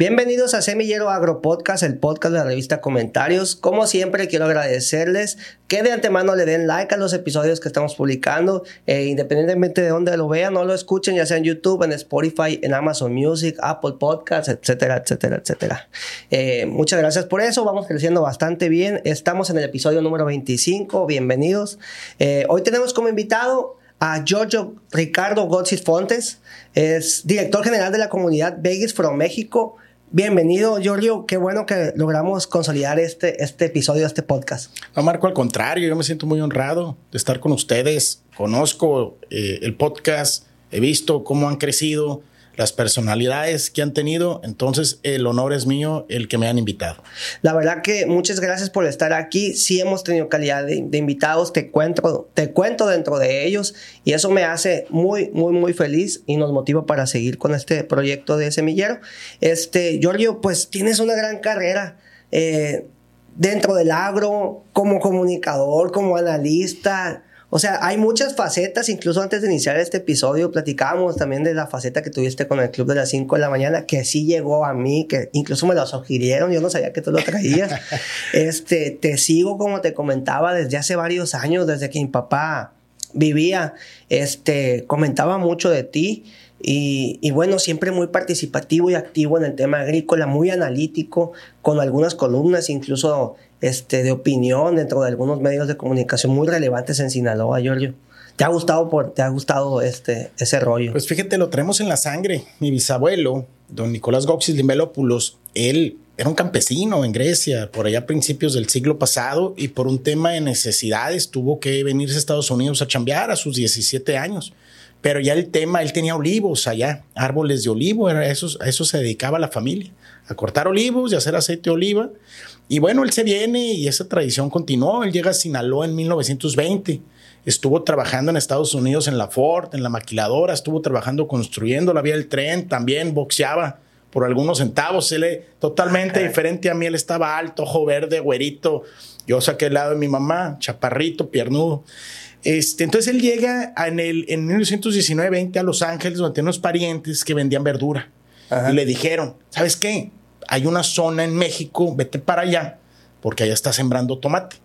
Bienvenidos a Semillero Agro Podcast, el podcast de la revista Comentarios. Como siempre, quiero agradecerles que de antemano le den like a los episodios que estamos publicando, eh, independientemente de dónde lo vean, no lo escuchen, ya sea en YouTube, en Spotify, en Amazon Music, Apple Podcasts, etcétera, etcétera, etcétera. Eh, muchas gracias por eso, vamos creciendo bastante bien. Estamos en el episodio número 25, bienvenidos. Eh, hoy tenemos como invitado a Giorgio Ricardo Gotsis Fontes, es director general de la comunidad Vegas from México. Bienvenido, Giorgio. Qué bueno que logramos consolidar este, este episodio, este podcast. No, Marco, al contrario, yo me siento muy honrado de estar con ustedes. Conozco eh, el podcast, he visto cómo han crecido, las personalidades que han tenido. Entonces, el honor es mío el que me han invitado. La verdad que muchas gracias por estar aquí. Sí hemos tenido calidad de, invitados, te cuento, te cuento dentro de ellos y eso me hace muy, muy, muy feliz y nos motiva para seguir con este proyecto de semillero. Este, Giorgio, pues tienes una gran carrera. Eh, dentro del agro, como comunicador, como analista, o sea, hay muchas facetas, incluso antes de iniciar este episodio platicábamos también de la faceta que tuviste con el club de las 5 de la mañana, que sí llegó a mí, que incluso me lo sugirieron, yo no sabía que tú lo traías. este, te sigo como te comentaba desde hace varios años, desde que mi papá vivía, este, comentaba mucho de ti. Y, bueno, siempre muy participativo y activo en el tema agrícola, muy analítico, con algunas columnas, incluso este, de opinión dentro de algunos medios de comunicación muy relevantes en Sinaloa, Giorgio. ¿Te ha gustado, te ha gustado este, ese rollo? Pues fíjate, lo traemos en la sangre. Mi bisabuelo, don Nicolás Goxis Limelopoulos, él era un campesino en Grecia, por allá a principios del siglo pasado, y por un tema de necesidades tuvo que venirse a Estados Unidos a chambear a sus 17 años. Pero ya el tema, él tenía olivos allá, árboles de olivo, era eso, a eso se dedicaba la familia, a cortar olivos y hacer aceite de oliva. Y bueno, él se viene y esa tradición continuó. Él llega a Sinaloa en 1920. Estuvo trabajando en Estados Unidos en la Ford, en la maquiladora, estuvo trabajando construyendo la vía del tren, también boxeaba por algunos centavos. Él es totalmente diferente a mí. Él estaba alto, ojo verde, güerito. Yo saqué el lado de mi mamá, chaparrito, piernudo. Este, entonces él llega en, el, en 1919-20 a Los Ángeles, donde tiene unos parientes que vendían verdura. Y le dijeron, ¿sabes qué? hay una zona en México, vete para allá, porque allá está sembrando tomate.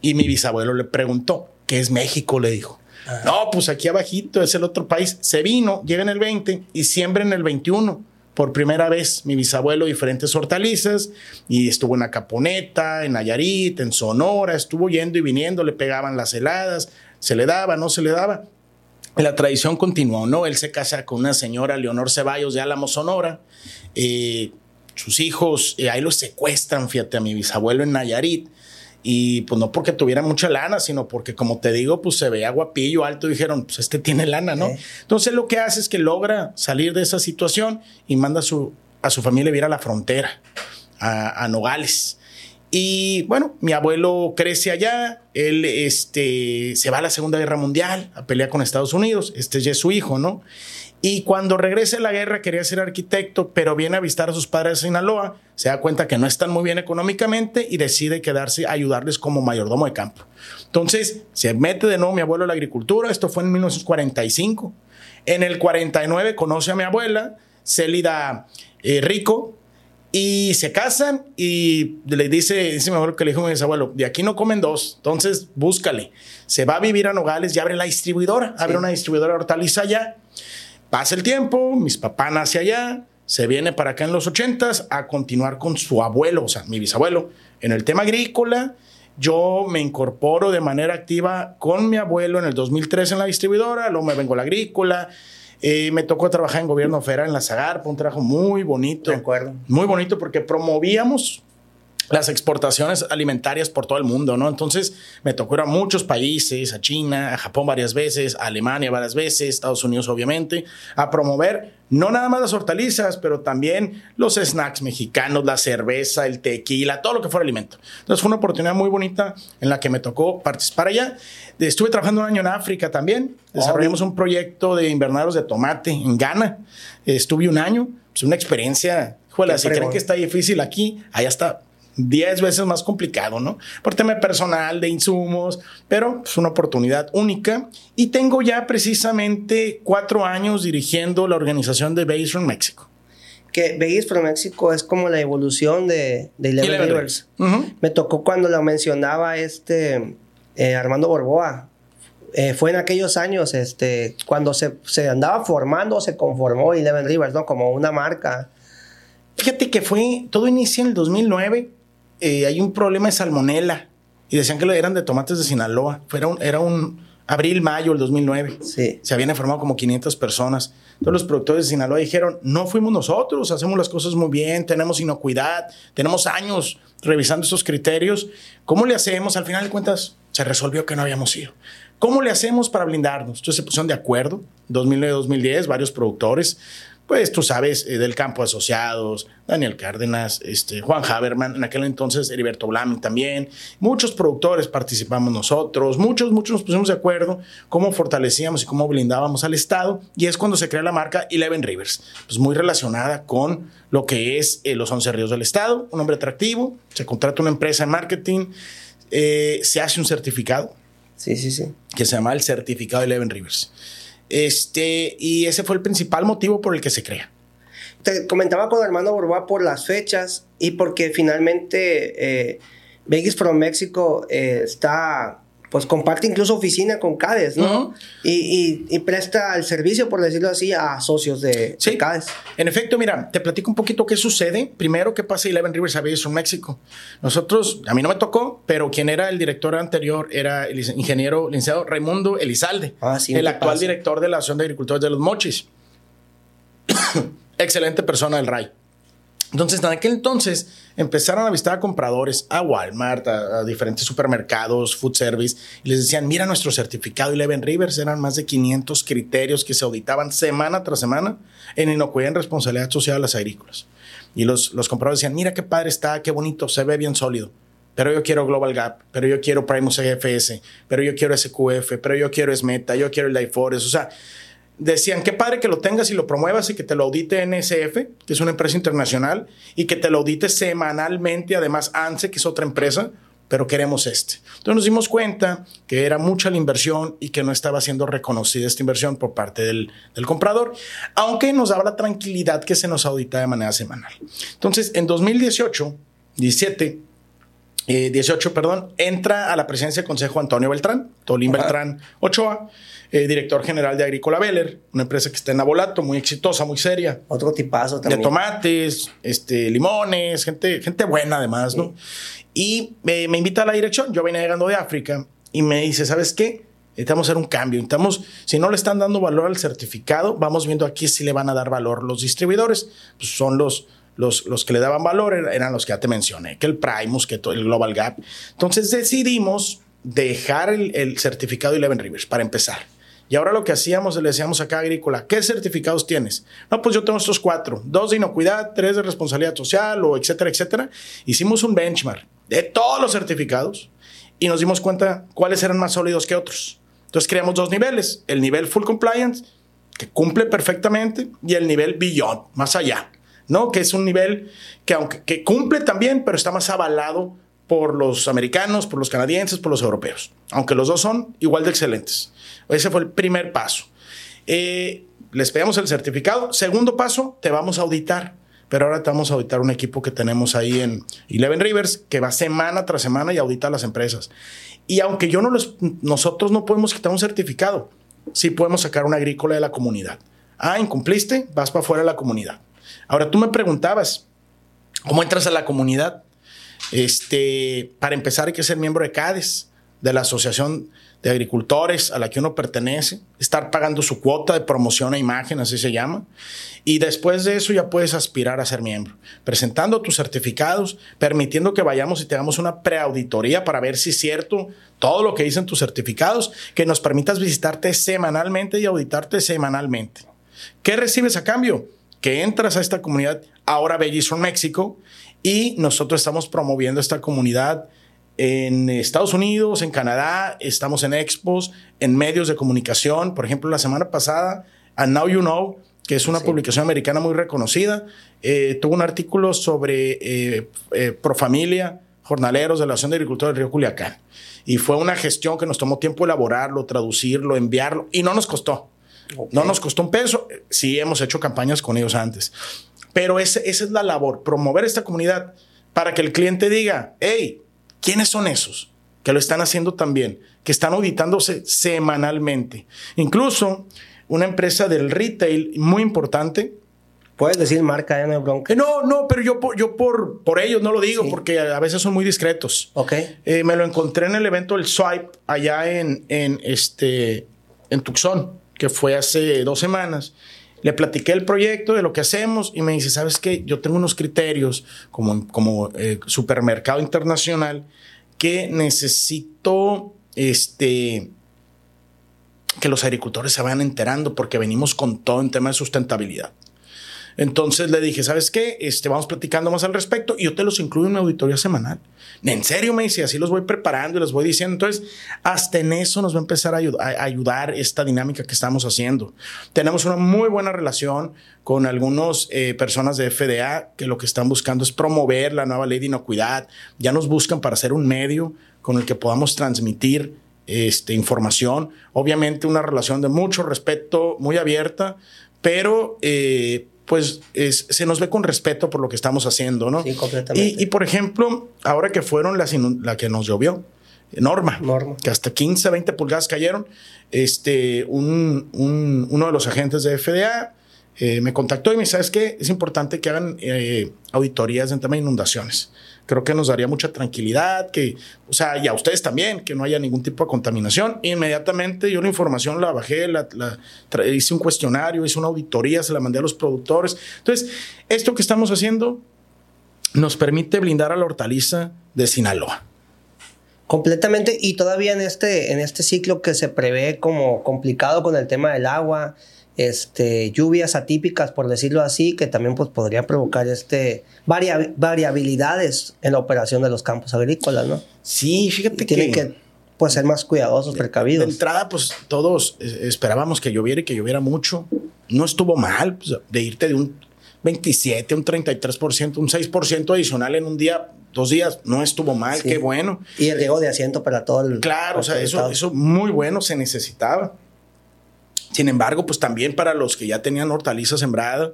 Y mi bisabuelo le preguntó, ¿qué es México? Le dijo. Ah. No, pues aquí abajito es el otro país. Se vino, llega en el 20 y siembra en el 21. Por primera vez, mi bisabuelo diferentes hortalizas y estuvo en Acaponeta, en Nayarit, en Sonora, estuvo yendo y viniendo, le pegaban las heladas, se le daba, no se le daba. La tradición continuó, ¿no? Él se casa con una señora, Leonor Ceballos de Álamo, Sonora. Eh, sus hijos, eh, ahí los secuestran, fíjate, a mi bisabuelo en Nayarit. Y pues no porque tuviera mucha lana, sino porque, como te digo, pues se veía guapillo, alto. dijeron, pues este tiene lana, ¿no? Entonces lo que hace es que logra salir de esa situación y manda a su, a su familia a vivir a la frontera, a, Nogales. Y bueno, mi abuelo crece allá, él este, se va a la Segunda Guerra Mundial a pelear con Estados Unidos, este ya es su hijo, ¿no? Y cuando regresa a la guerra quería ser arquitecto, pero viene a visitar a sus padres en Sinaloa, se da cuenta que no están muy bien económicamente y decide quedarse a ayudarles como mayordomo de campo. Entonces se mete de nuevo mi abuelo a la agricultura, esto fue en 1945. En el 49 conoce a mi abuela, Célida eh, Rico, y se casan y le dice, dice mi abuelo que le dijo a mi abuelo, de aquí no comen dos, entonces búscale. Se va a vivir a Nogales y abre la distribuidora, abre una distribuidora de hortaliza allá Pasa el tiempo, mis papás nace allá, se viene para acá en los ochentas a continuar con su abuelo, o sea, mi bisabuelo, en el tema agrícola. Yo me incorporo de manera activa con mi abuelo en el 2003 en la distribuidora, luego me vengo a la agrícola. Eh, me tocó trabajar en gobierno federal en la Zagarpa, un trabajo muy bonito. De acuerdo. Muy bonito porque promovíamos las exportaciones alimentarias por todo el mundo, ¿no? Entonces me tocó ir a muchos países, a China, a Japón varias veces, a Alemania varias veces, Estados Unidos obviamente, a promover no nada más las hortalizas, pero también los snacks mexicanos, la cerveza, el tequila, todo lo que fuera alimento. Entonces fue una oportunidad muy bonita en la que me tocó participar allá. Estuve trabajando un año en África también. Desarrollamos un proyecto de invernaderos de tomate en Ghana. Estuve un año. Es una experiencia. Joder, si creen que está difícil aquí, allá está 10 veces más complicado, ¿no? Por tema personal, de insumos, pero es una oportunidad única. Y tengo ya precisamente cuatro años dirigiendo la organización de Base from México. que Vegas for México es como la evolución de, de Eleven, Rivers. Me tocó cuando lo mencionaba este eh, Armando Borboa. Eh, fue en aquellos años, este, cuando se, se andaba formando, se conformó Eleven Rivers, ¿no? Como una marca. Fíjate que fue, todo inicia en el 2009. Eh, hay un problema de salmonela y decían que lo eran de tomates de Sinaloa. Era un, era un abril, mayo del 2009. Sí. Se habían informado como 500 personas. Todos los productores de Sinaloa dijeron, no fuimos nosotros, hacemos las cosas muy bien, tenemos inocuidad, tenemos años revisando esos criterios. ¿Cómo le hacemos? Al final de cuentas, se resolvió que no habíamos ido. ¿Cómo le hacemos para blindarnos? Entonces se pusieron de acuerdo, 2009-2010, varios productores, pues tú sabes, eh, del campo asociados, Daniel Cárdenas, este, Juan Haberman, en aquel entonces Heriberto Blaming también, muchos productores participamos nosotros, muchos, muchos nos pusimos de acuerdo cómo fortalecíamos y cómo blindábamos al Estado, y es cuando se crea la marca Eleven Rivers, pues muy relacionada con lo que es eh, los 11 ríos del Estado, un hombre atractivo, se contrata una empresa en marketing, eh, se hace un certificado. Sí, sí, sí. Que se llama el certificado Eleven Rivers. Este, y ese fue el principal motivo por el que se crea. Te comentaba con Armando Borboa por las fechas y porque finalmente eh, Vegas from México eh, está pues comparte incluso oficina con CADES, ¿no? y, presta el servicio, por decirlo así, a socios de, sí. CADES. En efecto, mira, te platico un poquito qué sucede. Primero, qué pasa Eleven Rivers a Vegas from México. Nosotros, a mí no me tocó, pero quien era el director anterior era el ingeniero licenciado Raimundo Elizalde, ah, sí, el actual director de la Asociación de Agricultores de los Mochis. Excelente persona del RAI. Entonces, en aquel entonces empezaron a visitar a compradores, a Walmart, a, diferentes supermercados, food service, y les decían, mira nuestro certificado Eleven Rivers, eran más de 500 criterios que se auditaban semana tras semana en inocuidad en responsabilidad social a las agrícolas. Y los, los compradores decían, mira qué padre está, qué bonito, se ve bien sólido. Pero yo quiero Global Gap, pero yo quiero Primus EFS, pero yo quiero SQF, pero yo quiero Smeta, yo quiero el Daiforest. O sea, decían, qué padre que lo tengas y lo promuevas y que te lo audite NSF, que es una empresa internacional, y que te lo audite semanalmente, además ANSE, que es otra empresa, pero queremos este. Entonces nos dimos cuenta que era mucha la inversión y que no estaba siendo reconocida esta inversión por parte del, comprador, aunque nos daba la tranquilidad que se nos audita de manera semanal. Entonces, en 2018, 17, 18, perdón, entra a la presidencia del Consejo Antonio Beltrán, Tolín Beltrán Ochoa, eh, director general de Agrícola Beller, una empresa que está en Abolato, muy exitosa, muy seria. Otro tipazo también. De tomates, este, limones, gente, gente buena además, ¿no? Y me, invita a la dirección, yo venía llegando de África y me dice, ¿sabes qué? Necesitamos hacer un cambio. Necesitamos, si no le están dando valor al certificado, vamos viendo aquí si le van a dar valor los distribuidores. Pues son los, los, los, que le daban valor eran los que ya te mencioné, que el Primus, que el Global Gap. Entonces decidimos dejar el, el certificado Eleven Rivers para empezar. Y ahora lo que hacíamos, le decíamos acá agrícola, ¿qué certificados tienes? No, pues yo tengo estos cuatro, dos de inocuidad, tres de responsabilidad social, o etcétera, etcétera. Hicimos un benchmark de todos los certificados y nos dimos cuenta cuáles eran más sólidos que otros. Entonces creamos dos niveles, el nivel full compliance, que cumple perfectamente, y el nivel beyond, más allá, ¿no? Que es un nivel que aunque que cumple también, pero está más avalado por los americanos, por los canadienses, por los europeos, aunque los dos son igual de excelentes. Ese fue el primer paso. Eh, les pedimos el certificado. Segundo paso, te vamos a auditar. Pero ahora te vamos a auditar un equipo que tenemos ahí en Eleven Rivers, que va semana tras semana y audita las empresas. Y aunque yo no los, nosotros no podemos quitar un certificado, sí podemos sacar una agrícola de la comunidad. Ah, incumpliste, vas para afuera de la comunidad. Ahora tú me preguntabas, ¿cómo entras a la comunidad? Este, para empezar hay que ser miembro de CADES, de la Asociación de agricultores a la que uno pertenece, estar pagando su cuota de promoción e imagen, así se llama. Y después de eso ya puedes aspirar a ser miembro, presentando tus certificados, permitiendo que vayamos y tengamos una preauditoría para ver si es cierto todo lo que dicen tus certificados, que nos permitas visitarte semanalmente y auditarte semanalmente. ¿Qué recibes a cambio? Que entras a esta comunidad, ahora Bellis México, y nosotros estamos promoviendo esta comunidad en Estados Unidos, en Canadá, estamos en expos, en medios de comunicación. Por ejemplo, la semana pasada, a Now You Know, que es una publicación americana muy reconocida, eh, tuvo un artículo sobre eh, eh, Profamilia, jornaleros de la Asociación de Agricultores del Río Culiacán. Y fue una gestión que nos tomó tiempo elaborarlo, traducirlo, enviarlo, y no nos costó. No nos costó un peso. Sí hemos hecho campañas con ellos antes. Pero esa es la labor, promover esta comunidad para que el cliente diga, hey, ¿quiénes son esos? Que lo están haciendo también, que están auditándose semanalmente. Incluso una empresa del retail muy importante, Puedes decir marca, ya no hay bronca. no, no, pero yo, por- yo por, por ellos no lo digo, porque a veces son muy discretos. Ok. Eh, me lo encontré en el evento del Swipe allá en, en, este, en Tucson, que fue hace dos semanas. Le platiqué el proyecto de lo que hacemos y me dice, ¿sabes qué? Yo tengo unos criterios como, como eh, supermercado internacional que necesito este, que los agricultores se vayan enterando porque venimos con todo en tema de sustentabilidad. Entonces le dije, ¿sabes qué? Este, vamos platicando más al respecto y yo te los incluyo en mi auditoría semanal. En serio, me dice, así los voy preparando y les voy diciendo. Entonces, hasta en eso nos va a empezar a, ayud- a ayudar esta dinámica que estamos haciendo. Tenemos una muy buena relación con algunas personas de FDA que lo que están buscando es promover la nueva ley de inocuidad. Ya nos buscan para hacer un medio con el que podamos transmitir este, información. Obviamente una relación de mucho respeto, muy abierta, pero eh, pues es- se nos ve con respeto por lo que estamos haciendo, ¿no? Sí, completamente. Y, y, por ejemplo, ahora que fueron las la que nos llovió, Norma, Norma. que hasta 15, 20 pulgadas cayeron, este, un, un- uno de los agentes de FDA eh, me contactó y me dice, ¿sabes qué? Es importante que hagan eh, auditorías en tema de inundaciones. Creo que nos daría mucha tranquilidad, que, o sea, y a ustedes también, que no haya ningún tipo de contaminación. Inmediatamente yo la información la bajé, la, la hice un cuestionario, hice una auditoría, se la mandé a los productores. Entonces, esto que estamos haciendo nos permite blindar a la hortaliza de Sinaloa. Completamente, y todavía en este, en este ciclo que se prevé como complicado con el tema del agua, este, lluvias atípicas, por decirlo así, que también pues, podría provocar este, varia- variabilidades en la operación de los campos agrícolas, ¿no? Sí, fíjate tienen que pues, ser más cuidadosos, De precavidos. entrada, pues todos eh, esperábamos que lloviera y que lloviera mucho. No estuvo mal pues, de irte de un 27, un 33%, un 6% adicional en un día, dos días. No estuvo mal, Sí. qué bueno. Y el riego de asiento para todo el. Claro, o sea, eso, eso muy bueno se necesitaba. Sin embargo, pues también para los que ya tenían hortaliza sembrada,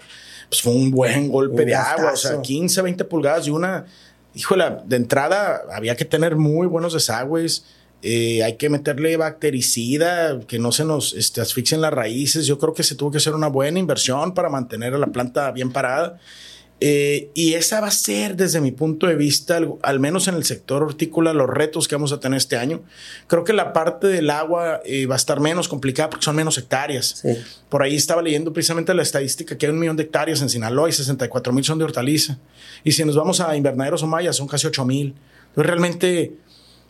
pues fue un buen golpe Un de agua, o sea, gastazo. 15, 20 pulgadas y una, híjole, de entrada había que tener muy buenos desagües, eh, hay que meterle bactericida, que no se nos este, asfixien las raíces, yo creo que se tuvo que hacer una buena inversión para mantener a la planta bien parada. Eh, y esa va a ser, desde mi punto de vista, al, al menos en el sector hortícola, los retos que vamos a tener este año. Creo que la parte del agua eh, va a estar menos complicada porque son menos hectáreas. Sí. Por ahí estaba leyendo precisamente la estadística que hay un millón de hectáreas en Sinaloa y 64 mil son de hortaliza. Y si nos vamos a invernaderos o mayas, son casi 8 mil. Entonces realmente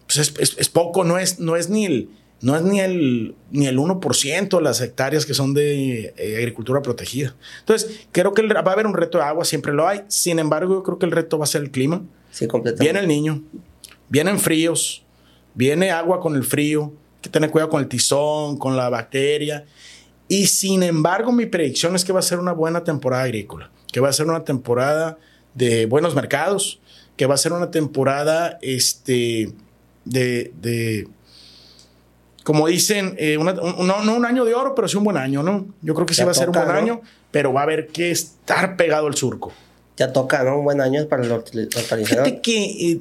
pues es, es- es poco, no es, no es ni el... No es ni el, ni el 1% de las hectáreas que son de eh, agricultura protegida. Entonces, creo que el- va a haber un reto de agua, siempre lo hay. Sin embargo, yo creo que el reto va a ser el clima. Sí, completamente. Viene el niño, vienen fríos, viene agua con el frío, hay que tener cuidado con el tizón, con la bacteria. Y sin embargo, mi predicción es que va a ser una buena temporada agrícola, que va a ser una temporada de buenos mercados, que va a ser una temporada este, de, de como dicen, eh, una- un- no, no un año de oro, pero sí un buen año, ¿no? Yo creo que sí Ya va a ser un buen ¿no? año, pero va a haber que estar pegado al surco. Ya toca, ¿no? Un buen año para el hortalizador. Fíjate que eh,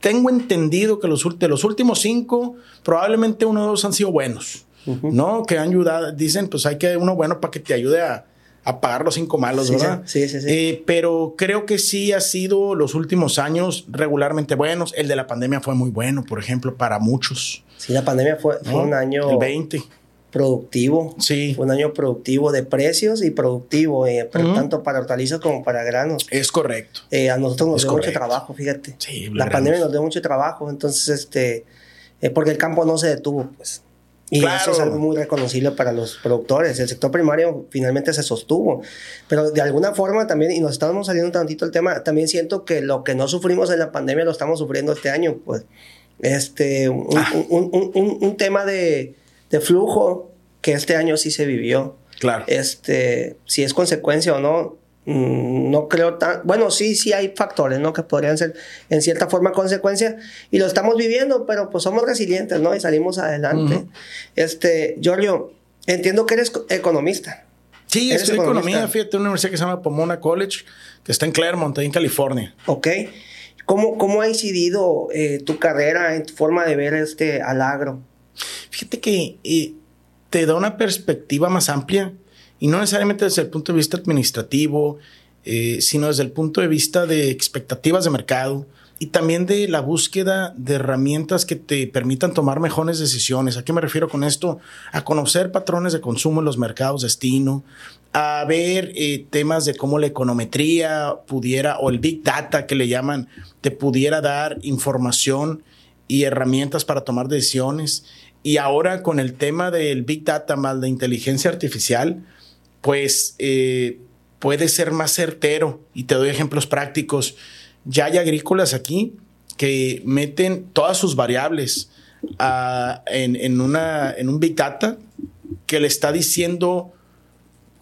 tengo entendido que los, de los últimos cinco, probablemente uno o dos han sido buenos, ¿no? Que han ayudado, dicen, pues hay que uno bueno para que te ayude a, a pagar los cinco malos, Sí, ¿verdad? sí, sí, sí. Eh, pero creo que sí ha sido los últimos años regularmente buenos. El de la pandemia fue muy bueno, por ejemplo, para muchos. Sí, la pandemia fue, fue ¿no? un año El 20. productivo. Sí. Fue un año productivo de precios y productivo, eh, pero tanto para hortalizas como para granos. Es correcto. Eh, a nosotros nos Es dio correcto. mucho trabajo, fíjate. Sí, la pandemia nos dio mucho trabajo, entonces, este, eh, porque el campo no se detuvo, pues. Y Claro. eso es algo muy reconocible para los productores. El sector primario finalmente se sostuvo. Pero de alguna forma también, y nos estamos saliendo tantito el tema, también siento que lo que no sufrimos en la pandemia lo estamos sufriendo este año. Pues este, un, Ah. un- un- un- tema de, de flujo que este año sí se vivió. Claro. Este, si es consecuencia o no, mm, no creo tan. Bueno, sí, sí hay factores, ¿no? Que podrían ser en cierta forma consecuencia y lo estamos viviendo, pero pues somos resilientes, ¿no? Y salimos adelante. Ujú. Este, Giorgio, entiendo que eres co- economista. Sí, estudié economía, fíjate, una universidad que se llama Pomona College, que está en Claremont, en California. Ok. ¿Cómo, cómo ha incidido eh, tu carrera en tu forma de ver este al agro? Fíjate que eh, te da una perspectiva más amplia y no necesariamente desde el punto de vista administrativo, eh, sino desde el punto de vista de expectativas de mercado y también de la búsqueda de herramientas que te permitan tomar mejores decisiones. ¿A qué me refiero con esto? A conocer patrones de consumo en los mercados destino, a ver eh, temas de cómo la econometría pudiera, o el big data que le llaman, te pudiera dar información y herramientas para tomar decisiones. Y ahora con el tema del big data más la inteligencia artificial, pues eh, puede ser más certero. Y te doy ejemplos prácticos. Ya hay agrícolas aquí que meten todas sus variables ah, en, en, una, en un big data que le está diciendo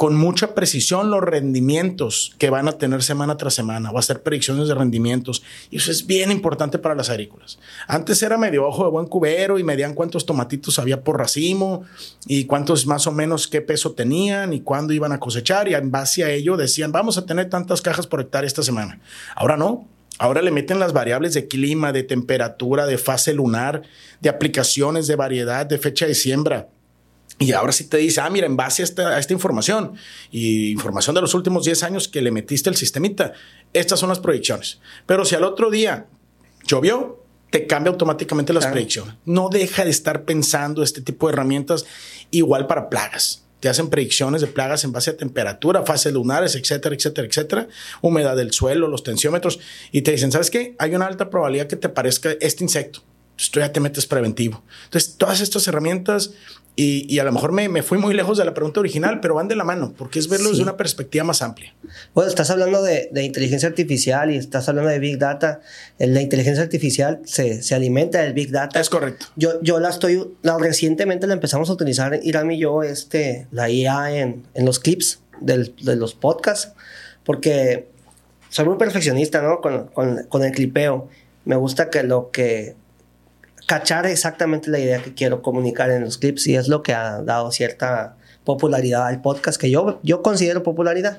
con mucha precisión los rendimientos que van a tener semana tras semana. A hacer predicciones de rendimientos. Y eso es bien importante para las agrícolas. Antes era medio ojo de buen cubero y medían cuántos tomatitos había por racimo y cuántos más o menos qué peso tenían y cuándo iban a cosechar. Y en base a ello decían, vamos a tener tantas cajas por hectárea esta semana. Ahora no. Ahora le meten las variables de clima, de temperatura, de fase lunar, de aplicaciones, de variedad, de fecha de siembra y ahora sí te dice, ah, mira, en base a esta, esta, información y información de los últimos 10 años que le metiste el sistemita, estas son las predicciones. Pero si al otro día llovió, te cambia automáticamente las predicciones. No deja de estar pensando este tipo de herramientas igual para plagas. Te hacen predicciones de plagas en base a temperatura, fases lunares, etcétera, etcétera, etcétera, humedad del suelo, los tensiómetros, y te dicen, ¿sabes qué? Hay una alta probabilidad que te parezca este insecto. Entonces tú ya te metes preventivo. Entonces, todas estas herramientas y, a lo mejor me, me, fui muy lejos de la pregunta original, pero van de la mano, porque es verlo desde una perspectiva más amplia. Bueno, estás hablando de, de, inteligencia artificial y estás hablando de Big Data. La inteligencia artificial se, se, alimenta del Big Data. Es correcto. Yo, yo la estoy, la, recientemente la empezamos a utilizar, Irán y yo, este, la IA en, en los clips del, de los podcasts, porque soy muy perfeccionista, ¿no? Con, con, con el clipeo. Me gusta que lo que cachar exactamente la idea que quiero comunicar en los clips y es lo que ha dado cierta popularidad al podcast que yo, yo considero popularidad.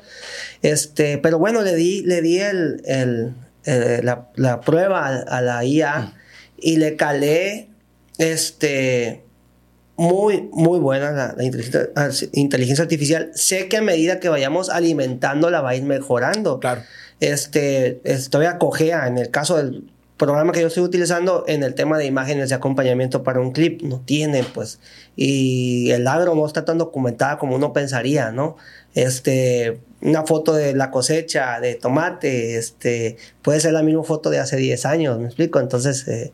Este, pero bueno, le di, le di el, el, eh, la, la, prueba a, la IA mm. y le calé este, muy, muy buena la, la inteligencia, inteligencia, artificial. Sé que a medida que vayamos alimentándola va a ir mejorando. Claro. Este, estoy acogea en el caso del programa que yo estoy utilizando en el tema de imágenes de acompañamiento para un clip no tiene, pues, y el agro no está tan documentada como uno pensaría, ¿no? Este, una foto de la cosecha de tomate, este, puede ser la misma foto de hace 10 años, ¿me explico? Entonces, eh,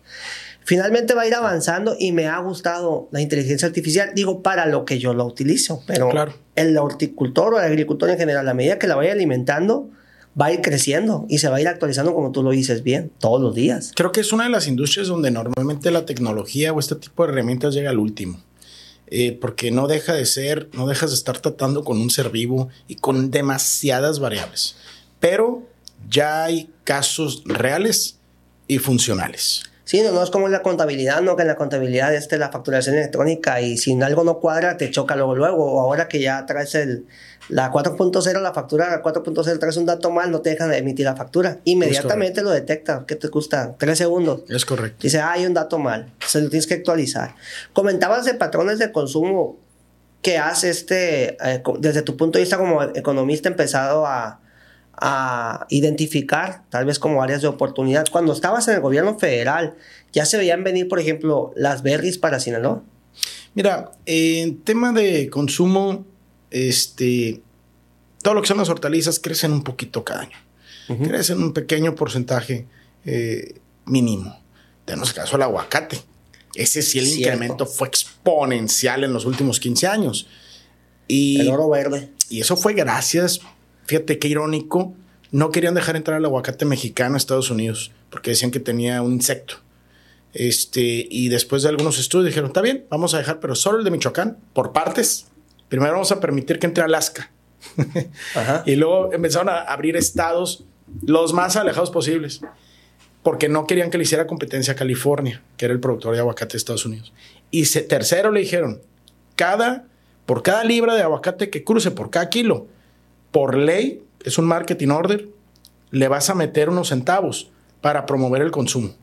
finalmente va a ir avanzando y me ha gustado la inteligencia artificial, digo, para lo que yo lo utilizo, pero claro. el horticultor o el agricultor en general, a medida que la vaya alimentando, va a ir creciendo y se va a ir actualizando como tú lo dices bien, todos los días. Creo que es una de las industrias donde normalmente la tecnología o este tipo de herramientas llega al último. Eh, porque no deja de ser, no dejas de estar tratando con un ser vivo y con demasiadas variables. Pero ya hay casos reales y funcionales. Sí, no, no es como la contabilidad, ¿no? Que en la contabilidad este la facturación electrónica y si algo no cuadra te choca luego luego. Ahora que ya traes el, la 4.0, la factura 4.0 traes un dato mal, no te dejan de emitir la factura. Inmediatamente lo detecta. ¿Qué te gusta? Tres segundos. Es correcto. Dice, ah, hay un dato mal. Se lo tienes que actualizar. Comentabas de patrones de consumo que has, este, eh, desde tu punto de vista como economista, empezado a a identificar tal vez como áreas de oportunidad. Cuando estabas en el gobierno federal, ¿ya se veían venir, por ejemplo, las berries para Sinaloa? Mira, en tema de consumo, este, todo lo que son las hortalizas crecen un poquito cada año. Crecen un pequeño porcentaje eh, mínimo. Tenemos el caso del aguacate. Ese sí, el incremento fue exponencial en los últimos 15 años. Y, el oro verde. Y eso fue gracias fíjate qué irónico, no querían dejar entrar el aguacate mexicano a Estados Unidos porque decían que tenía un insecto. Este, y después de algunos estudios dijeron, está bien, vamos a dejar, pero solo el de Michoacán, por partes. Primero vamos a permitir que entre Alaska. y luego empezaron a abrir estados los más alejados posibles, porque no querían que le hiciera competencia a California, que era el productor de aguacate de Estados Unidos. Y tercero le dijeron, cada por cada libra de aguacate que cruce, por cada kilo, por ley, es un marketing order, le vas a meter unos centavos para promover el consumo.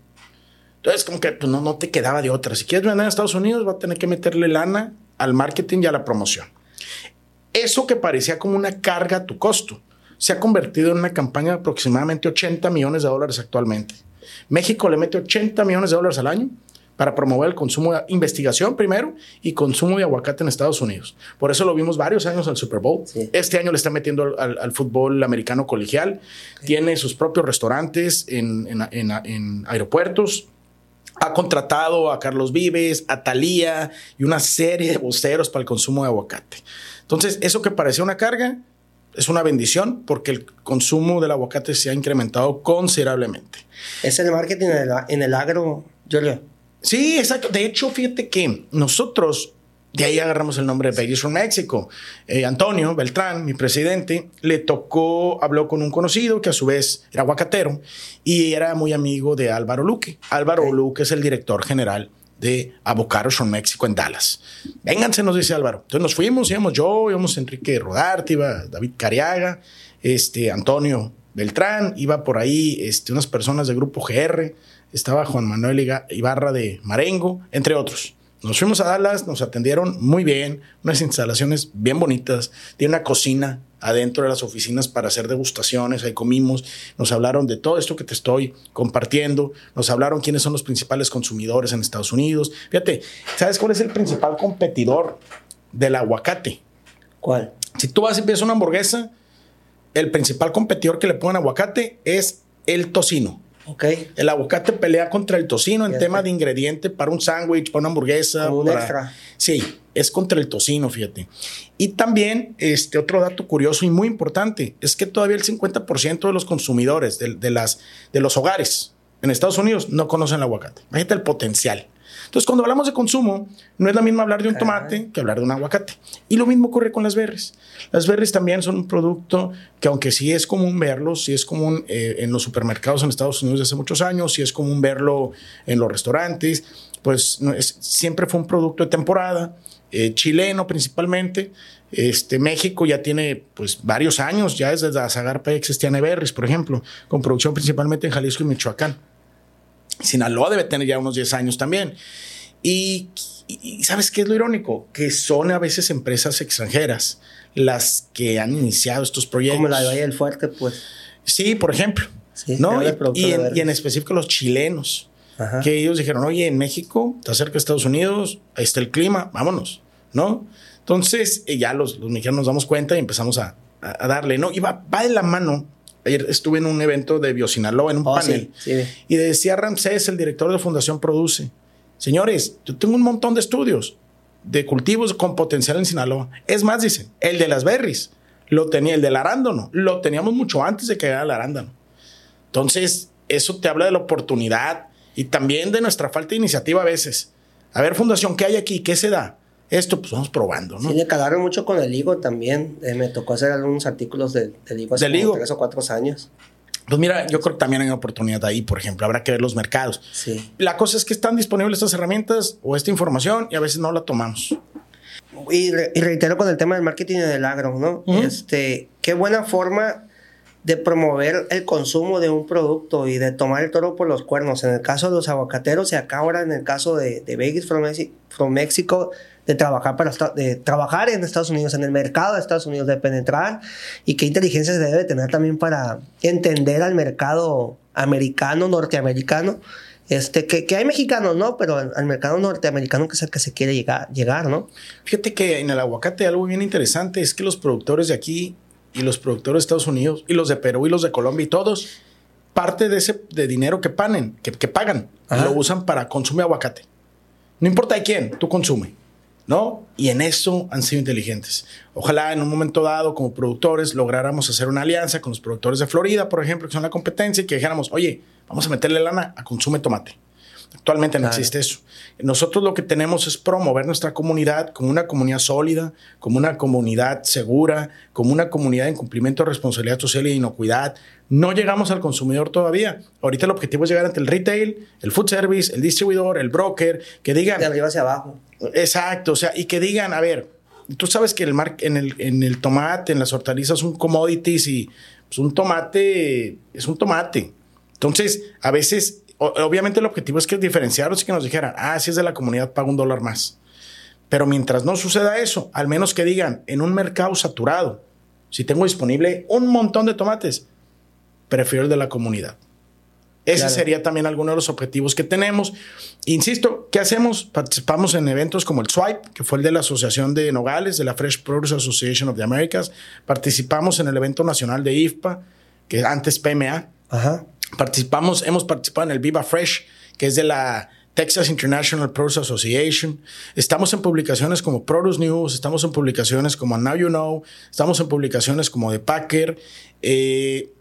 Entonces, como que pues, no, no te quedaba de otra. Si quieres vender en Estados Unidos, va a tener que meterle lana al marketing y a la promoción. Eso que parecía como una carga a tu costo, se ha convertido en una campaña de aproximadamente 80 millones de dólares actualmente. México le mete 80 millones de dólares al año para promover el consumo de investigación primero y consumo de aguacate en Estados Unidos. Por eso lo vimos varios años al Super Bowl. Este año le está metiendo al, fútbol americano colegial. Tiene sus propios restaurantes en, en, aeropuertos. Ha contratado a Carlos Vives, a Thalía y una serie de voceros para el consumo de aguacate. Entonces, eso que parecía una carga, es una bendición porque el consumo del aguacate se ha incrementado considerablemente. ¿Es el marketing en el, en el agro, Julio? Sí, exacto. De hecho, fíjate que nosotros, de ahí agarramos el nombre de Vegas from Mexico. Eh, Antonio Beltrán, mi presidente, le tocó, habló con un conocido que a su vez era aguacatero y era muy amigo de Álvaro Luque. Álvaro Luque es el director general de Avocados from Mexico en Dallas. Vénganse, nos dice Álvaro. Entonces nos fuimos, íbamos yo, íbamos Enrique Rodarte, iba David Cariaga, este, Antonio Beltrán, iba por ahí este, unas personas del grupo GR, estaba Juan Manuel Ibarra de Marengo, entre otros. Nos fuimos a Dallas, nos atendieron muy bien, unas instalaciones bien bonitas, tiene una cocina adentro de las oficinas para hacer degustaciones, ahí comimos, nos hablaron de todo esto que te estoy compartiendo, nos hablaron quiénes son los principales consumidores en Estados Unidos. Fíjate, ¿sabes cuál es el principal competidor del aguacate? ¿Cuál? Si tú vas y pides una hamburguesa, el principal competidor que le ponen aguacate es el tocino. Okay. El aguacate pelea contra el tocino en tema de ingrediente para un sándwich, para una hamburguesa. un extra. Sí, es contra el tocino, fíjate. Y también, este otro dato curioso y muy importante, es que todavía el 50% de los consumidores de, las, de los hogares en Estados Unidos no conocen el aguacate. Imagínate el potencial. Entonces, cuando hablamos de consumo, no es lo mismo hablar de un tomate que hablar de un aguacate. Y lo mismo ocurre con las berries. Las berries también son un producto que, aunque sí es común verlo, sí es común eh, en los supermercados en Estados Unidos desde hace muchos años, sí es común verlo en los restaurantes, pues siempre fue un producto de temporada, eh, chileno principalmente. Este, México ya tiene pues varios años, ya desde la Zagarpa existían berries, por ejemplo, con producción principalmente en Jalisco y Michoacán. Sinaloa debe tener ya unos 10 años también. Y, ¿sabes qué es lo irónico? Que son a veces empresas extranjeras las que han iniciado estos proyectos. Como la de Valle del Fuerte, pues. Sí, por ejemplo. ¿no? Y, en, específico los chilenos, que ellos dijeron, oye, en México, está cerca de Estados Unidos, ahí está el clima, vámonos, ¿no? Entonces, eh, ya los, los mexicanos nos damos cuenta y empezamos a, darle, ¿no? Y va, va de la mano Ayer estuve en un evento de Biosinaloa, en un oh, panel, y decía Ramsés, el director de Fundación Produce, señores, yo tengo un montón de estudios de cultivos con potencial en Sinaloa. Es más, dice, el de las berries, lo tenía, el del arándano, lo teníamos mucho antes de que llegara el arándano. Entonces, eso te habla de la oportunidad y también de nuestra falta de iniciativa a veces. A ver, Fundación, ¿qué hay aquí? ¿Qué se da? Esto pues vamos probando, ¿no? Sí, me calaron mucho con el higo también. Eh, me tocó hacer algunos artículos del de higo hace tres o cuatro años. Pues mira, yo creo que también hay una oportunidad ahí, por ejemplo, habrá que ver los mercados. Sí. La cosa es que están disponibles estas herramientas o esta información y a veces no la tomamos. Y, reitero con el tema del marketing del agro, ¿no? Este, qué buena forma de promover el consumo de un producto y de tomar el toro por los cuernos. En el caso de los aguacateros y acá ahora en el caso de, de Vegas from Mexico, de trabajar, para, de trabajar en Estados Unidos, en el mercado de Estados Unidos, de penetrar y qué inteligencia se debe tener también para entender al mercado americano, norteamericano. Este, que, que hay mexicanos, ¿no? Pero al, mercado norteamericano que es el que se quiere llegar, llegar, ¿no? Fíjate que en el aguacate algo bien interesante es que los productores de aquí y los productores de Estados Unidos y los de Perú y los de Colombia y todos, parte de ese de dinero que, panen, que, que pagan, lo usan para consumir aguacate. No importa de quién, tú consume. ¿No? Y en eso han sido inteligentes. Ojalá en un momento dado, como productores, lográramos hacer una alianza con los productores de Florida, por ejemplo, que son la competencia, y que dijéramos, oye, vamos a meterle lana a consume tomate. Actualmente no existe eso. Nosotros lo que tenemos es promover nuestra comunidad como una comunidad sólida, como una comunidad segura, como una comunidad en cumplimiento de responsabilidad social y de inocuidad. No llegamos al consumidor todavía. Ahorita el objetivo es llegar ante el retail, el food service, el distribuidor, el broker, que digan... De arriba hacia abajo. Exacto, o sea, y que digan, a ver, tú sabes que el mar, en, el, en el tomate, en las hortalizas, un commodities y pues, un tomate es un tomate. Entonces, a veces, obviamente el objetivo es que diferenciarlos y que nos dijeran, ah, si es de la comunidad, paga un dólar más. Pero mientras no suceda eso, al menos que digan, en un mercado saturado, si tengo disponible un montón de tomates, prefiero el de la comunidad. Ese sería también alguno de los objetivos que tenemos. Insisto, ¿qué hacemos? Participamos en eventos como el Swipe, que fue el de la Asociación de Nogales, de la Fresh Produce Association of the Americas. Participamos en el evento nacional de IFPA, que antes PMA. Ajá. Participamos, hemos participado en el Viva Fresh, que es de la Texas International Produce Association. Estamos en publicaciones como Produce News, estamos en publicaciones como Now You Know, estamos en publicaciones como The Packer. Eh,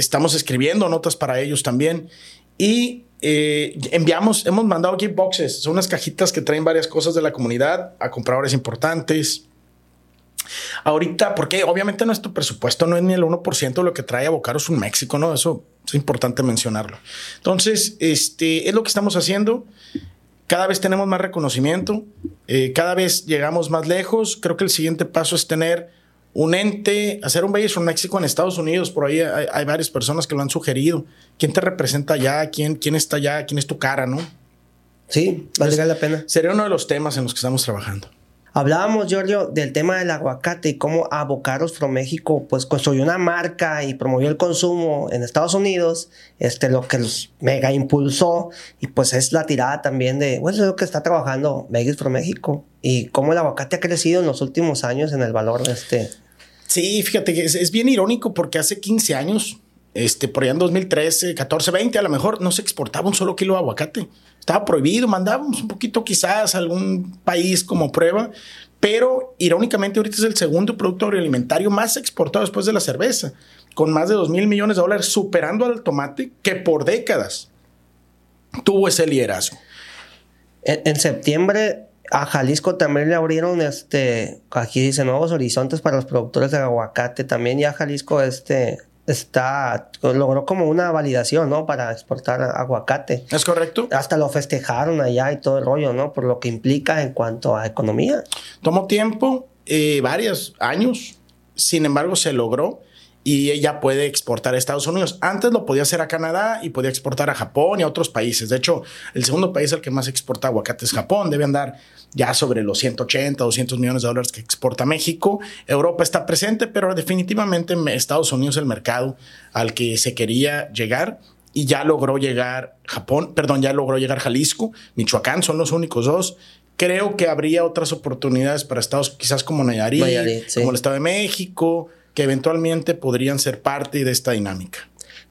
estamos escribiendo notas para ellos también. Y eh, enviamos, hemos mandado gift boxes, son unas cajitas que traen varias cosas de la comunidad a compradores importantes. Ahorita, porque obviamente nuestro presupuesto no es ni el 1% de lo que trae Abocaros un México, ¿no? Eso es importante mencionarlo. Entonces, este es lo que estamos haciendo. Cada vez tenemos más reconocimiento, eh, cada vez llegamos más lejos. Creo que el siguiente paso es tener un ente, hacer un Base from México en Estados Unidos. Por ahí hay, varias personas que lo han sugerido. ¿Quién te representa allá? ¿Quién, quién está allá? ¿Quién es tu cara? ¿No? Sí, vale la pena. Sería uno de los temas en los que estamos trabajando. Hablábamos, Giorgio, del tema del aguacate y cómo Avocados from México pues construyó una marca y promovió el consumo en Estados Unidos, este, lo que los mega impulsó y pues es la tirada también de, bueno, es lo que está trabajando Vegas from México y cómo el aguacate ha crecido en los últimos años en el valor de este. Sí, fíjate que es, es bien irónico porque hace 15 años este, por allá en 2013, 14, 20, a lo mejor no se exportaba un solo kilo de aguacate. Estaba prohibido, mandábamos un poquito quizás a algún país como prueba, pero irónicamente ahorita es el segundo producto agroalimentario más exportado después de la cerveza, con más de 2 mil millones de dólares, superando al tomate que por décadas tuvo ese liderazgo. En, septiembre a Jalisco también le abrieron este, aquí dice nuevos horizontes para los productores de aguacate. También ya Jalisco este está, logró como una validación, ¿no? Para exportar aguacate. ¿Es correcto? Hasta lo festejaron allá y todo el rollo, ¿no? Por lo que implica en cuanto a economía. Tomó tiempo, eh, varios años, sin embargo se logró y ella puede exportar a Estados Unidos. Antes lo podía hacer a Canadá y podía exportar a Japón y a otros países. De hecho, el segundo país al que más exporta aguacate es Japón. Debe andar ya sobre los 180, 200 millones de dólares que exporta México. Europa está presente, pero definitivamente Estados Unidos es el mercado al que se quería llegar y ya logró llegar Japón, perdón, ya logró llegar Jalisco, Michoacán, son los únicos dos. Creo que habría otras oportunidades para estados quizás como Nayarit, como el Estado de México, que eventualmente podrían ser parte de esta dinámica.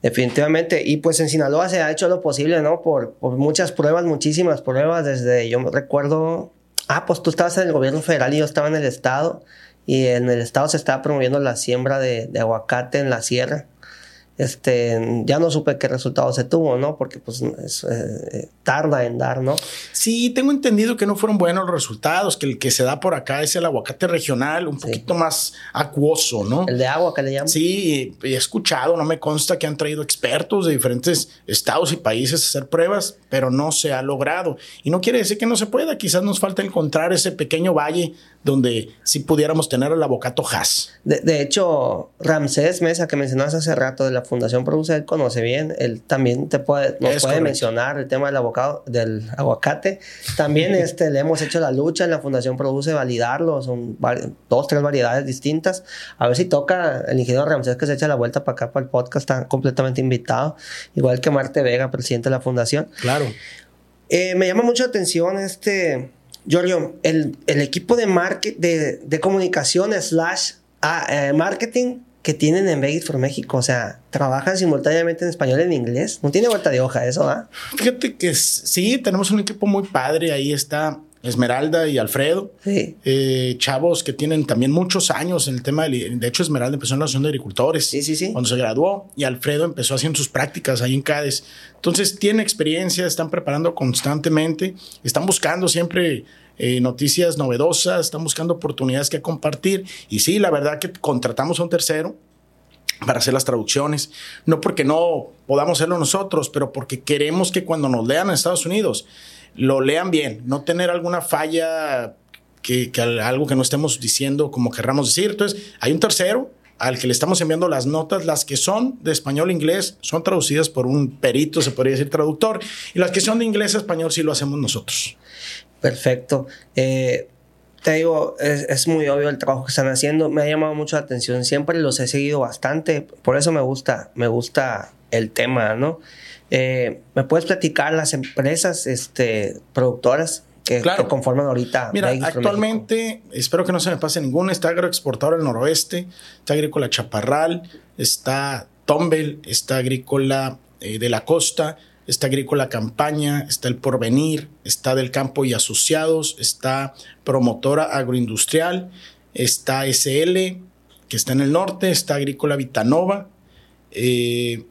Definitivamente. Y pues en Sinaloa se ha hecho lo posible, ¿no? Por, muchas pruebas, muchísimas pruebas. Desde, yo recuerdo, ah, pues tú estabas en el gobierno federal y yo estaba en el estado. Y en el estado se estaba promoviendo la siembra de, de aguacate en la sierra este, ya no supe qué resultado se tuvo, ¿no? Porque pues eh, tarda en dar, ¿no? Sí, tengo entendido que no fueron buenos los resultados, que el que se da por acá es el aguacate regional, un poquito más acuoso, ¿no? El de agua que le llaman. Sí, he escuchado, no me consta que han traído expertos de diferentes estados y países a hacer pruebas, pero no se ha logrado. Y no quiere decir que no se pueda, quizás nos falta encontrar ese pequeño valle donde sí pudiéramos tener el avocato Haas. De, hecho, Ramsés Mesa, que mencionabas hace rato de la Fundación Produce, él conoce bien, él también te puede, nos puede mencionar el tema del, abocado, del aguacate. También este, le hemos hecho la lucha en la Fundación Produce, validarlo, son dos, tres variedades distintas. A ver si toca el ingeniero Ramsés que se echa la vuelta para acá, para el podcast, está completamente invitado, igual que Marte Vega, presidente de la Fundación. Claro. Eh, me llama mucho la atención este Giorgio, el, equipo de, market, de, comunicación slash ah, eh, marketing que tienen en Vegas for México, o sea, trabajan simultáneamente en español y en inglés. No tiene vuelta de hoja eso, ¿ah? Fíjate que sí, tenemos un equipo muy padre. Ahí está Esmeralda y Alfredo. Sí. Eh, chavos que tienen también muchos años en el tema de... De hecho, Esmeralda empezó en la Asociación de Agricultores. Sí, sí, sí. Cuando se graduó. Y Alfredo empezó haciendo sus prácticas ahí en CADES. Entonces, tienen experiencia, están preparando constantemente. Están buscando siempre eh, noticias novedosas, están buscando oportunidades que compartir. Y sí, la verdad que contratamos a un tercero para hacer las traducciones, no porque no podamos hacerlo nosotros, pero porque queremos que cuando nos lean en Estados Unidos lo lean bien, no tener alguna falla que, que algo que no estemos diciendo como querramos decir. Entonces, hay un tercero al que le estamos enviando las notas, las que son de español a inglés son traducidas por un perito, se podría decir traductor, y las que son de inglés a español sí lo hacemos nosotros. Perfecto. Eh, te digo, es, muy obvio el trabajo que están haciendo. Me ha llamado mucho la atención. Siempre los he seguido bastante. Por eso me gusta, me gusta el tema, ¿no? Eh, ¿Me puedes platicar las empresas este, productoras que, conforman ahorita? Mira, actualmente, espero que no se me pase ninguna, está Agroexportador del Noroeste, está Agrícola Chaparral, está Tombel, está Agrícola eh, de la Costa, está Agrícola Campaña, está el Porvenir, está Del Campo y Asociados, está Promotora Agroindustrial, está SL, que está en el norte, está Agrícola Vitanova. Eh,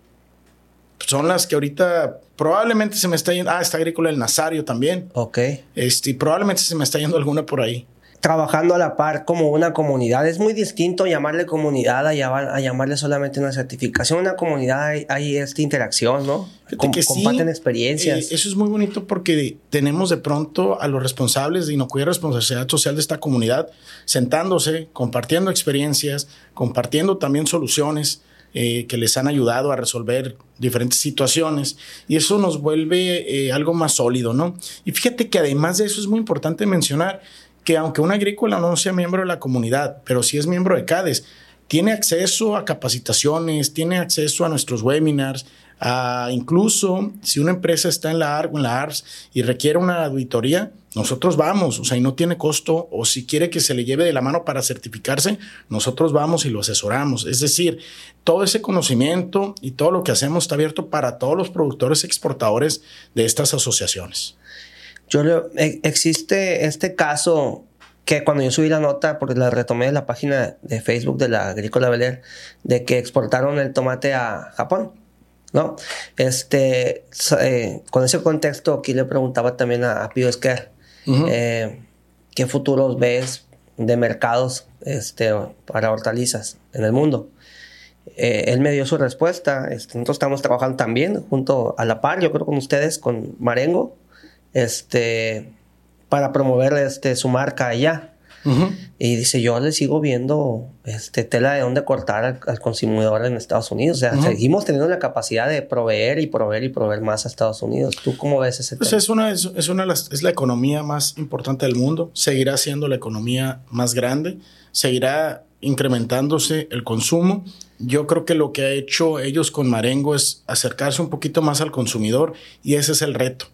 son las que ahorita probablemente se me está yendo. Ah, está Agrícola El Nazario también. Ok. Este, probablemente se me está yendo alguna por ahí trabajando a la par como una comunidad. Es muy distinto llamarle comunidad a, a llamarle solamente una certificación. Una comunidad hay, esta interacción, ¿no? que comparten experiencias. Eh, eso es muy bonito porque tenemos de pronto a los responsables de inocuidad y responsabilidad social de esta comunidad sentándose, compartiendo experiencias, compartiendo también soluciones. Eh, que les han ayudado a resolver diferentes situaciones y eso nos vuelve eh, algo más sólido, ¿no? Y fíjate que además de eso es muy importante mencionar que aunque un agrícola no sea miembro de la comunidad, pero sí es miembro de CADES, tiene acceso a capacitaciones, tiene acceso a nuestros webinars, incluso si una empresa está en la ARC en la ARS y requiere una auditoría, nosotros vamos, o sea, y no tiene costo, o si quiere que se le lleve de la mano para certificarse, nosotros vamos y lo asesoramos. Es decir, todo ese conocimiento y todo lo que hacemos está abierto para todos los productores exportadores de estas asociaciones. Yo e, existe este caso que cuando yo subí la nota, porque la retomé de la página de Facebook de la Agrícola Beler, de que exportaron el tomate a Japón. ¿no? Este, eh, con ese contexto, aquí le preguntaba también a, Pío Esquer, eh, ¿qué futuros ves de mercados este, para hortalizas en el mundo? Eh, él me dio su respuesta. Este, nosotros estamos trabajando también junto a la par, yo creo con ustedes, con Marengo, este, para promover este, su marca allá. Y dice, yo le sigo viendo este, tela de dónde cortar al, consumidor en Estados Unidos. O sea, seguimos teniendo la capacidad de proveer y proveer y proveer más a Estados Unidos. ¿Tú cómo ves ese pues Es una, es, una es la economía más importante del mundo. Seguirá siendo la economía más grande. Seguirá incrementándose el consumo. Yo creo que lo que ha hecho ellos con Marengo es acercarse un poquito más al consumidor y ese es el reto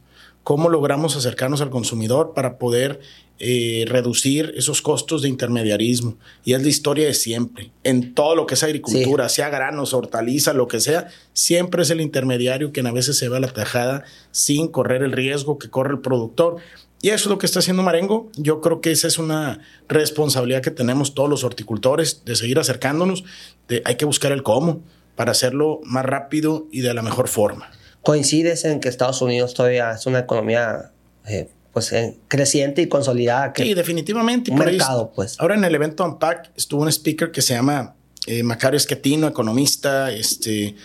cómo logramos acercarnos al consumidor para poder eh, reducir esos costos de intermediarismo. Y es la historia de siempre. En todo lo que es agricultura, sea granos, hortaliza, lo que sea, siempre es el intermediario quien a veces se va a la tajada sin correr el riesgo que corre el productor. Y eso es lo que está haciendo Marengo. Yo creo que esa es una responsabilidad que tenemos todos los horticultores de seguir acercándonos. hay que buscar el cómo para hacerlo más rápido y de la mejor forma coincides en que Estados Unidos todavía es una economía eh, pues eh, creciente y consolidada. sí, definitivamente. Un mercado, pues. Ahora en el evento Unpack estuvo un speaker que se llama eh, Macario Esquetino, economista, este,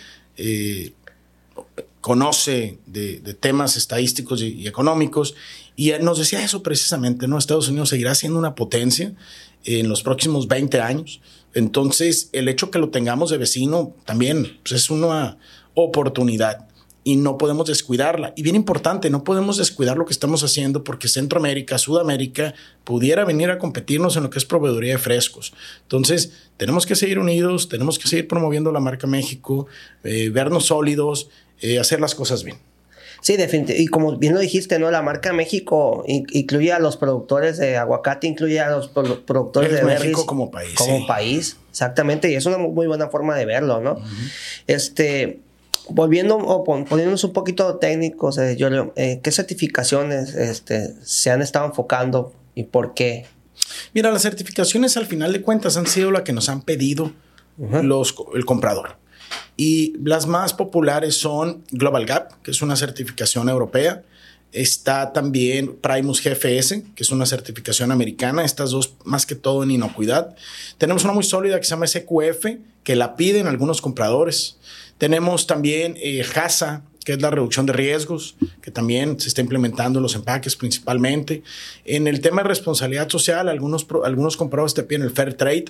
conoce de, temas estadísticos y, económicos, y nos decía eso precisamente, ¿no? Estados Unidos seguirá siendo una potencia en los próximos 20 años. Entonces, el hecho que lo tengamos de vecino también pues, es una oportunidad y no podemos descuidarla. Y bien importante, no podemos descuidar lo que estamos haciendo porque Centroamérica, Sudamérica pudiera venir a competirnos en lo que es proveeduría de frescos. Entonces, tenemos que seguir unidos, tenemos que seguir promoviendo la marca México, eh, vernos sólidos, eh, hacer las cosas bien. Sí, definitivamente. Y como bien lo dijiste, ¿no? La marca México incluye a los productores de aguacate, incluye a los productores de México como país. Como país, exactamente. Y es una muy buena forma de verlo, ¿no? Este volviendo o poniéndonos un poquito técnicos, eh, eh, ¿qué certificaciones este, se han estado enfocando y por qué? Mira, las certificaciones al final de cuentas han sido la que nos han pedido los, el comprador. Y las más populares son Global Gap, que es una certificación europea. Está también Primus GFS, que es una certificación americana. Estas dos más que todo en inocuidad. Tenemos una muy sólida que se llama SQF, que la piden algunos compradores. Tenemos también eh, HASA, que es la reducción de riesgos, que también se está implementando en los empaques principalmente. En el tema de responsabilidad social, algunos, algunos compradores te piden el Fair Trade.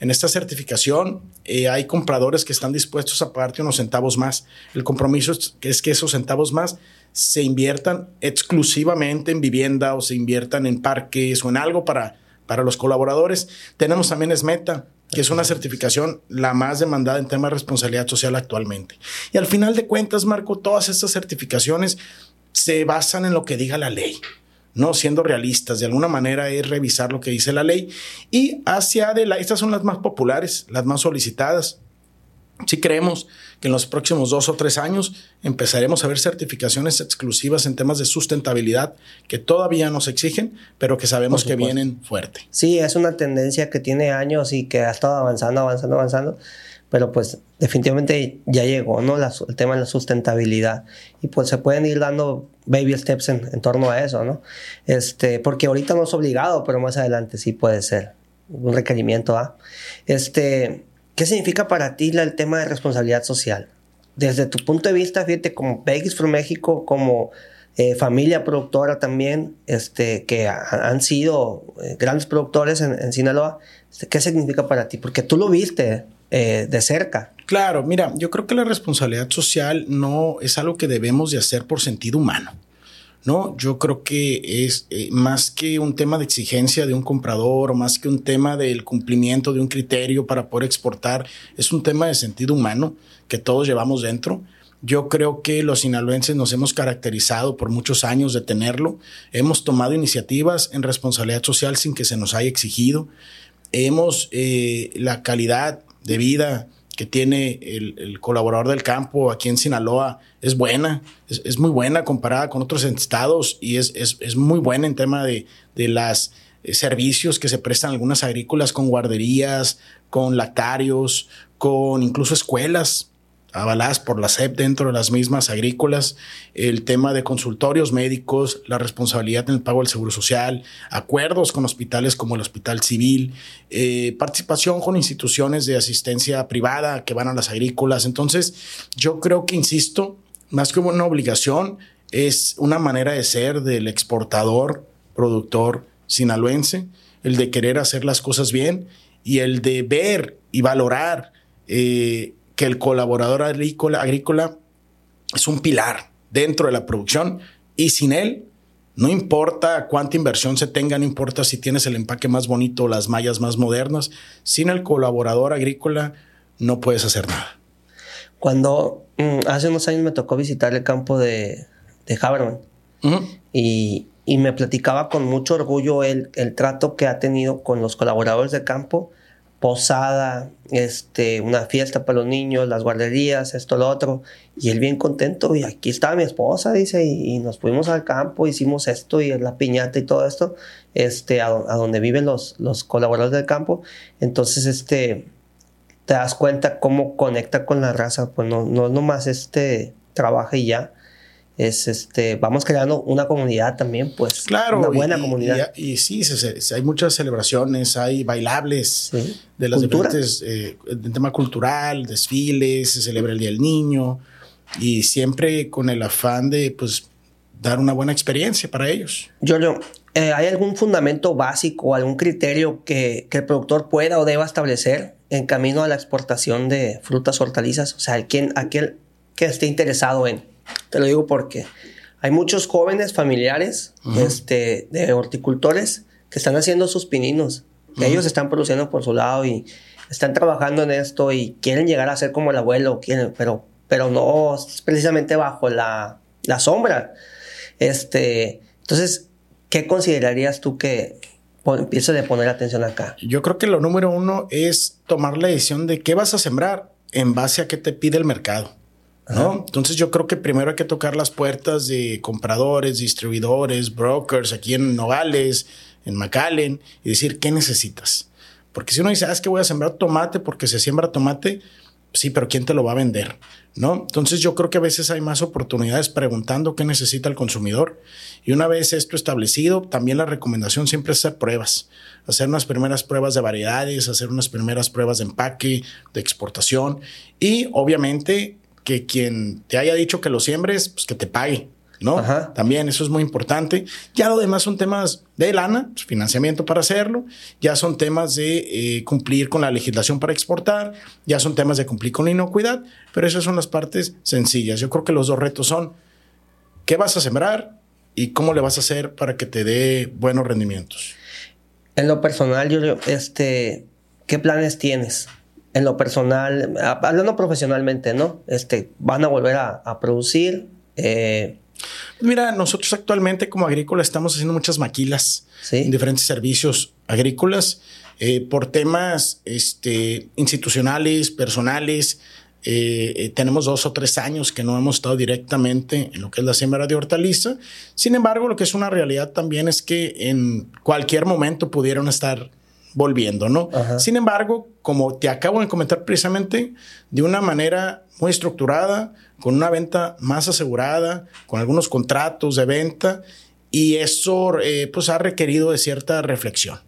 En esta certificación eh, hay compradores que están dispuestos a pagarte unos centavos más. El compromiso es, es que esos centavos más se inviertan exclusivamente en vivienda o se inviertan en parques o en algo para, para los colaboradores. Tenemos también ESMETA, que es una certificación la más demandada en tema de responsabilidad social actualmente. Y al final de cuentas, Marco, todas estas certificaciones se basan en lo que diga la ley. No siendo realistas, de alguna manera es revisar lo que dice la ley y hacia de la, estas son las más populares, las más solicitadas. Si creemos que en los próximos dos o tres años empezaremos a ver certificaciones exclusivas en temas de sustentabilidad que todavía nos exigen, pero que sabemos que vienen fuerte. Sí, es una tendencia que tiene años y que ha estado avanzando, avanzando, avanzando, pero pues definitivamente ya llegó, ¿no? el tema de la sustentabilidad y pues se pueden ir dando baby steps en, torno a eso, ¿no? Este, porque ahorita no es obligado, pero más adelante sí puede ser un requerimiento, ¿ah? Este, ¿Qué significa para ti el tema de responsabilidad social? Desde tu punto de vista, fíjate, como Vegas for México, como eh, familia productora también, este, que han sido eh, grandes productores en, Sinaloa, este, ¿qué significa para ti? Porque tú lo viste eh, de cerca. Claro, mira, yo creo que la responsabilidad social no es algo que debemos de hacer por sentido humano. ¿No? Yo creo que es eh, más que un tema de exigencia de un comprador o más que un tema del cumplimiento de un criterio para poder exportar, es un tema de sentido humano que todos llevamos dentro. Yo creo que los sinaloenses nos hemos caracterizado por muchos años de tenerlo. Hemos tomado iniciativas en responsabilidad social sin que se nos haya exigido. Hemos eh, la calidad de vida tiene el, colaborador del campo aquí en Sinaloa es buena, es, muy buena comparada con otros estados y es, es muy buena en tema de, de los eh, servicios que se prestan algunas agrícolas con guarderías, con lactarios, con incluso escuelas avaladas por la SEP dentro de las mismas agrícolas, el tema de consultorios médicos, la responsabilidad en el pago del seguro social, acuerdos con hospitales como el Hospital Civil, eh, participación con instituciones de asistencia privada que van a las agrícolas. Entonces, yo creo que, insisto, más que una obligación, es una manera de ser del exportador, productor sinaloense, el de querer hacer las cosas bien y el de ver y valorar eh, que el colaborador agrícola, agrícola es un pilar dentro de la producción y sin él no importa cuánta inversión se tenga, no importa si tienes el empaque más bonito o las mallas más modernas, sin el colaborador agrícola no puedes hacer nada. Cuando mm, hace unos años me tocó visitar el campo de, de Haberman y, y, me platicaba con mucho orgullo el, el trato que ha tenido con los colaboradores de campo posada, este, una fiesta para los niños, las guarderías, esto, lo otro. Y él bien contento, y aquí estaba mi esposa, dice, y, nos fuimos al campo, hicimos esto y la piñata y todo esto, este, a, donde viven los, los colaboradores del campo. Entonces, este, te das cuenta cómo conecta con la raza, pues no, no nomás este, trabaja y ya, es este, vamos creando una comunidad también, pues. Claro. Una buena comunidad. Y, sí, hay muchas celebraciones, hay bailables de las diferentes, eh, tema cultural, desfiles, se celebra el Día del Niño y siempre con el afán de, pues, dar una buena experiencia para ellos. Giorgio, eh, ¿hay algún fundamento básico, algún criterio que, que, el productor pueda o deba establecer en camino a la exportación de frutas, hortalizas? O sea, aquel, aquel que esté interesado en te lo digo porque hay muchos jóvenes familiares este, de horticultores que están haciendo sus pininos. Ellos están produciendo por su lado y están trabajando en esto y quieren llegar a ser como el abuelo, quieren, pero, pero no precisamente bajo la, la sombra. Este, entonces, ¿qué considerarías tú que empieces a poner atención acá? Yo creo que lo número uno es tomar la decisión de qué vas a sembrar en base a qué te pide el mercado. ¿No? Entonces yo creo que primero hay que tocar las puertas de compradores, distribuidores, brokers aquí en Nogales, en McAllen y decir, ¿qué necesitas? Porque si uno dice, ah, es que voy a sembrar tomate porque se siembra tomate, sí, pero ¿quién te lo va a vender? ¿No? Entonces yo creo que a veces hay más oportunidades preguntando qué necesita el consumidor. Y una vez esto establecido, también la recomendación siempre es hacer pruebas. Hacer unas primeras pruebas de variedades, hacer unas primeras pruebas de empaque, de exportación y obviamente que quien te haya dicho que lo siembres, pues que te pague. ¿no? También eso es muy importante. Ya lo demás son temas de lana, pues, financiamiento para hacerlo, ya son temas de eh, cumplir con la legislación para exportar, ya son temas de cumplir con la inocuidad, pero esas son las partes sencillas. Yo creo que los dos retos son qué vas a sembrar y cómo le vas a hacer para que te dé buenos rendimientos. En lo personal, yo, este, ¿qué planes tienes? En lo personal, hablando profesionalmente, ¿no? Este, van a volver a, producir. Eh, Mira, nosotros actualmente como agrícola estamos haciendo muchas maquilas en diferentes servicios agrícolas eh, por temas este, institucionales, personales. Eh, eh, tenemos dos o tres años que no hemos estado directamente en lo que es la siembra de hortaliza. Sin embargo, lo que es una realidad también es que en cualquier momento pudieron estar volviendo, ¿no? Sin embargo, como te acabo de comentar precisamente, de una manera muy estructurada, con una venta más asegurada, con algunos contratos de venta, y eso eh, pues ha requerido de cierta reflexión.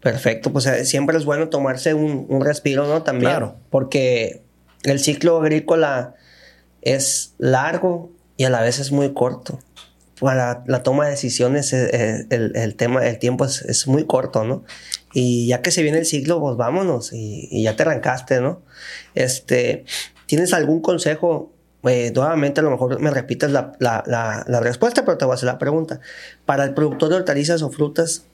Perfecto, pues eh, siempre es bueno tomarse un, un respiro, ¿no? También. Claro. Porque el ciclo agrícola es largo y a la vez es muy corto para la toma de decisiones eh, el, el, tema, el tiempo es, es, muy corto, ¿no? Y ya que se viene el ciclo, pues vámonos y, y ya te arrancaste, ¿no? Este, ¿tienes algún consejo? Eh, nuevamente a lo mejor me repites la, la, la, respuesta, pero te voy a hacer la pregunta. Para el productor de hortalizas o frutas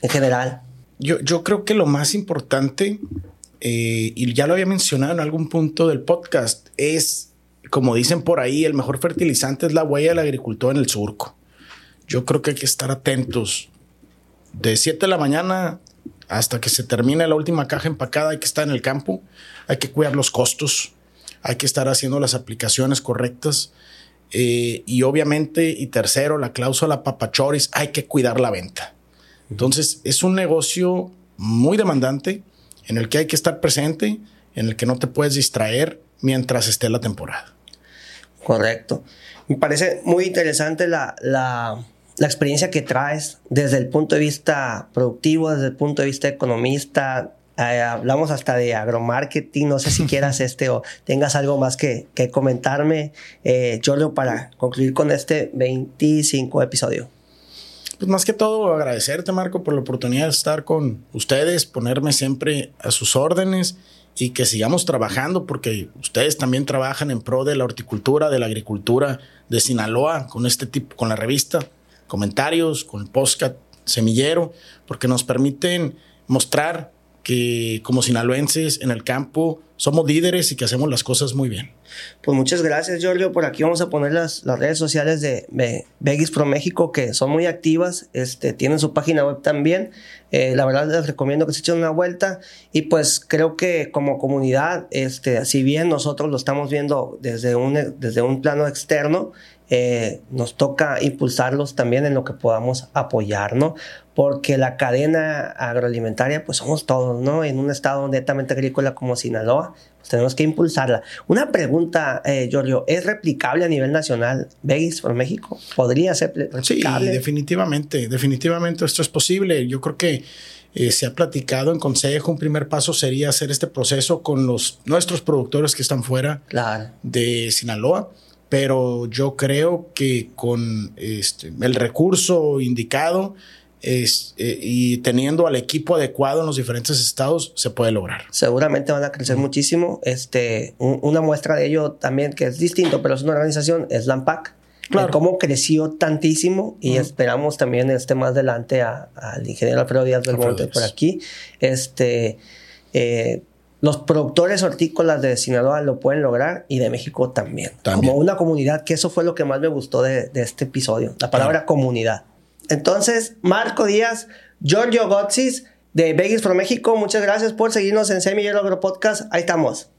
en general. Yo, yo creo que lo más importante, eh, y ya lo había mencionado en algún punto del podcast, es como dicen por ahí, el mejor fertilizante es la huella del agricultor en el surco. Yo creo que hay que estar atentos. De 7 de la mañana hasta que se termine la última caja empacada, hay que estar en el campo, hay que cuidar los costos, hay que estar haciendo las aplicaciones correctas. Eh, y obviamente, y tercero, la cláusula papachoris, hay que cuidar la venta. Entonces, es un negocio muy demandante en el que hay que estar presente, en el que no te puedes distraer mientras esté la temporada. Correcto. Me parece muy interesante la, la, la, experiencia que traes desde el punto de vista productivo, desde el punto de vista economista. Eh, hablamos hasta de agromarketing. No sé si quieras este o tengas algo más que, que comentarme, eh, Giorgio, para concluir con este 25 episodio. Pues más que todo agradecerte, Marco, por la oportunidad de estar con ustedes, ponerme siempre a sus órdenes y que sigamos trabajando porque ustedes también trabajan en pro de la horticultura, de la agricultura de Sinaloa con este tipo, con la revista, comentarios, con el podcast semillero, porque nos permiten mostrar que como sinaloenses en el campo somos líderes y que hacemos las cosas muy bien. Pues muchas gracias, Giorgio. Por aquí vamos a poner las, las redes sociales de, de Pro México, que son muy activas. Este, tienen su página web también. Eh, la verdad les recomiendo que se echen una vuelta. Y pues creo que como comunidad, este, si bien nosotros lo estamos viendo desde un, desde un plano externo, eh, nos toca impulsarlos también en lo que podamos apoyar, ¿no? Porque la cadena agroalimentaria, pues somos todos, ¿no? En un estado netamente agrícola como Sinaloa, pues tenemos que impulsarla. Una pregunta, eh, Giorgio, ¿es replicable a nivel nacional Vegas por México? ¿Podría ser replicable? Sí, definitivamente, definitivamente esto es posible. Yo creo que eh, se ha platicado en consejo, un primer paso sería hacer este proceso con los, nuestros productores que están fuera de Sinaloa pero yo creo que con este, el recurso indicado es, eh, y teniendo al equipo adecuado en los diferentes estados se puede lograr. Seguramente van a crecer muchísimo. Este, una muestra de ello también que es distinto, pero es una organización, es Lampac. Claro. cómo creció tantísimo y esperamos también este más adelante al ingeniero Alfredo Díaz del Monte por aquí. Este, eh, los productores hortícolas de Sinaloa lo pueden lograr y de México también. Como una comunidad, que eso fue lo que más me gustó de, este episodio, la palabra comunidad. Entonces, Marco Díaz, Giorgio Gotzis de Vegas for México, muchas gracias por seguirnos en Semillero Agro Podcast. Ahí estamos.